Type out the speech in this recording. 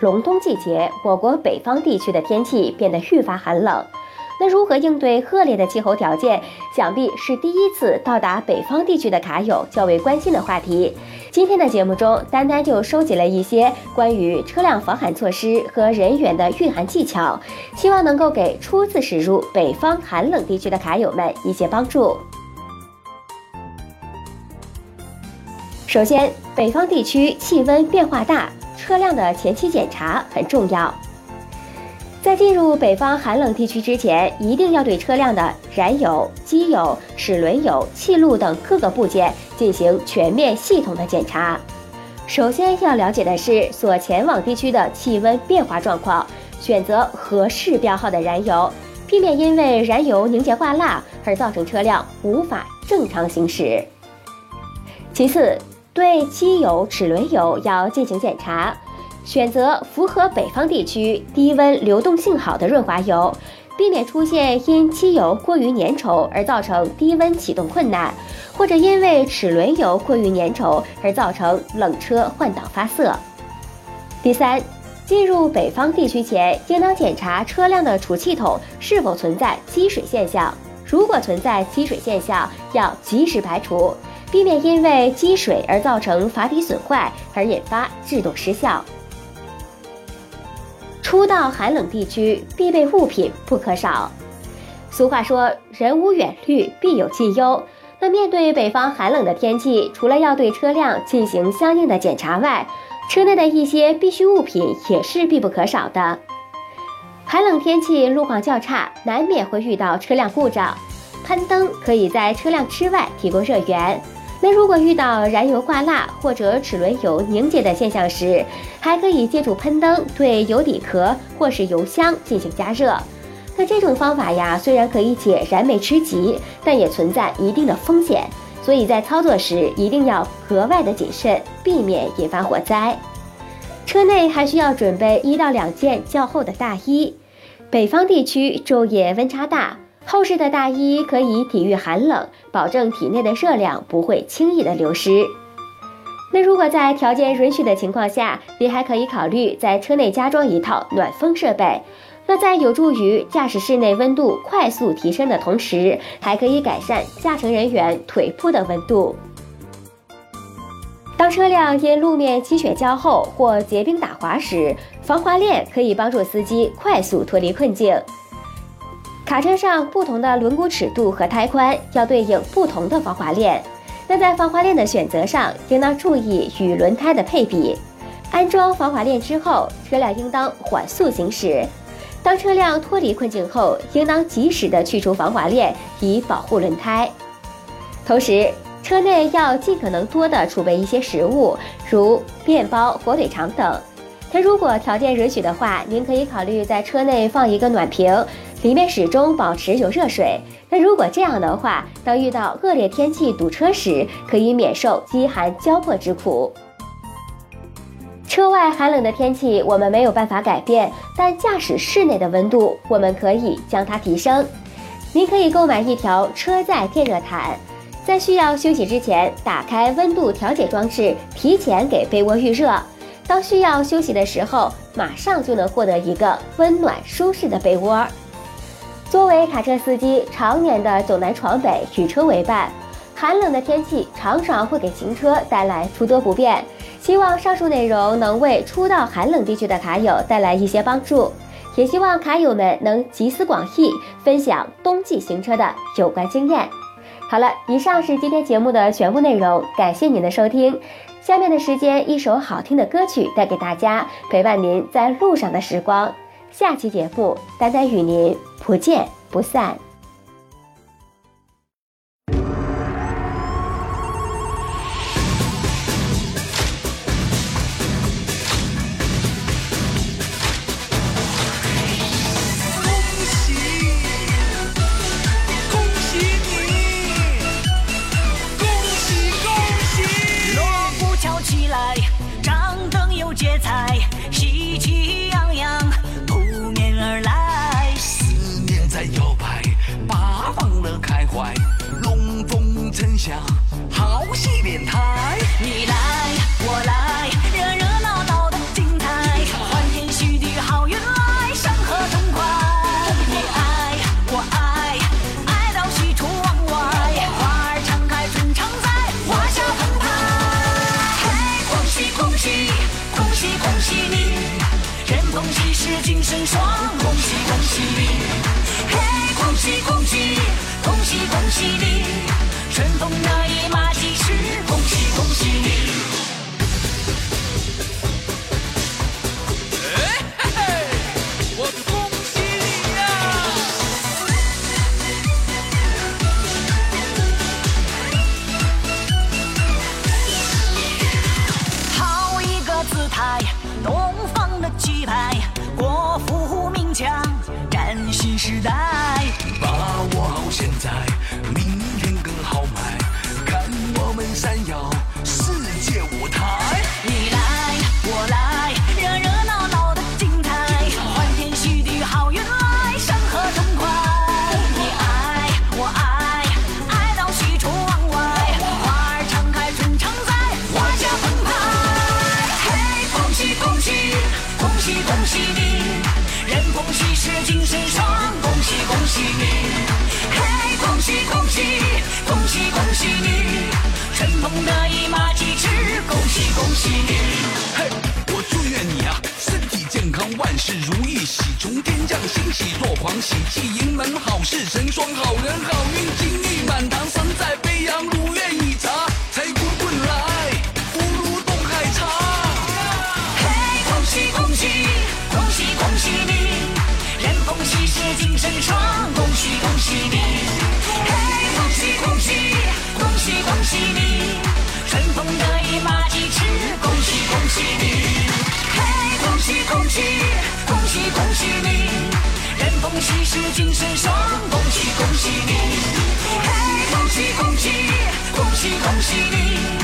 隆冬季节，我国北方地区的天气变得愈发寒冷。那如何应对恶劣的气候条件，想必是第一次到达北方地区的卡友较为关心的话题。今天的节目中，丹丹就收集了一些关于车辆防寒措施和人员的御寒技巧，希望能够给初次驶入北方寒冷地区的卡友们一些帮助。首先，北方地区气温变化大，车辆的前期检查很重要。在进入北方寒冷地区之前，一定要对车辆的燃油、机油、齿轮油、气路等各个部件进行全面系统的检查。首先要了解的是所前往地区的气温变化状况，选择合适标号的燃油，避免因为燃油凝结挂蜡而造成车辆无法正常行驶。其次，对机油、齿轮油要进行检查，选择符合北方地区低温流动性好的润滑油，避免出现因机油过于粘稠而造成低温启动困难，或者因为齿轮油过于粘稠而造成冷车换挡发涩。第三，进入北方地区前，应当检查车辆的储气筒是否存在积水现象，如果存在积水现象，要及时排除。避免因为积水而造成阀体损坏而引发制动失效。初到寒冷地区，必备物品不可少。俗话说“人无远虑，必有近忧”。那面对北方寒冷的天气，除了要对车辆进行相应的检查外，车内的一些必需物品也是必不可少的。寒冷天气路况较差，难免会遇到车辆故障，喷灯可以在车辆之外提供热源。那如果遇到燃油挂蜡或者齿轮油凝结的现象时，还可以借助喷灯对油底壳或是油箱进行加热。那这种方法呀，虽然可以解燃眉之急，但也存在一定的风险，所以在操作时一定要格外的谨慎，避免引发火灾。车内还需要准备一到两件较厚的大衣。北方地区昼夜温差大。厚实的大衣可以抵御寒冷，保证体内的热量不会轻易的流失。那如果在条件允许的情况下，你还可以考虑在车内加装一套暖风设备。那在有助于驾驶室内温度快速提升的同时，还可以改善驾乘人员腿部的温度。当车辆因路面积雪较厚或结冰打滑时，防滑链可以帮助司机快速脱离困境。卡车上不同的轮毂尺度和胎宽要对应不同的防滑链，那在防滑链的选择上，应当注意与轮胎的配比。安装防滑链之后，车辆应当缓速行驶。当车辆脱离困境后，应当及时的去除防滑链，以保护轮胎。同时，车内要尽可能多的储备一些食物，如面包、火腿肠等。那如果条件允许的话，您可以考虑在车内放一个暖瓶。里面始终保持有热水。那如果这样的话，当遇到恶劣天气堵车时，可以免受饥寒交迫之苦。车外寒冷的天气我们没有办法改变，但驾驶室内的温度我们可以将它提升。您可以购买一条车载电热毯，在需要休息之前，打开温度调节装置，提前给被窝预热。当需要休息的时候，马上就能获得一个温暖舒适的被窝。作为卡车司机，常年的走南闯北，与车为伴，寒冷的天气常常会给行车带来诸多不便。希望上述内容能为初到寒冷地区的卡友带来一些帮助。也希望卡友们能集思广益，分享冬季行车的有关经验。好了，以上是今天节目的全部内容，感谢您的收听。下面的时间，一首好听的歌曲带给大家，陪伴您在路上的时光。下期节目，丹丹与您不见不散。恭喜恭喜你人逢喜事精神爽恭喜恭喜你。嘿恭喜恭喜恭喜恭喜你春风得意马强崭新时代把握好现在。喜，气盈门，好事成双，好人好运，金玉满堂，神在飞扬，如愿以偿，财滚滚来，福如东海长。嘿，恭喜恭喜，恭喜恭喜你，人逢喜事精神爽，恭喜恭喜你。嘿，恭喜恭喜，恭喜恭喜你，春风得意马蹄驰，恭喜恭喜你。嘿恭喜恭喜恭喜恭喜你，喜事精神爽，恭喜恭喜你，嘿，恭喜恭喜恭喜恭喜你，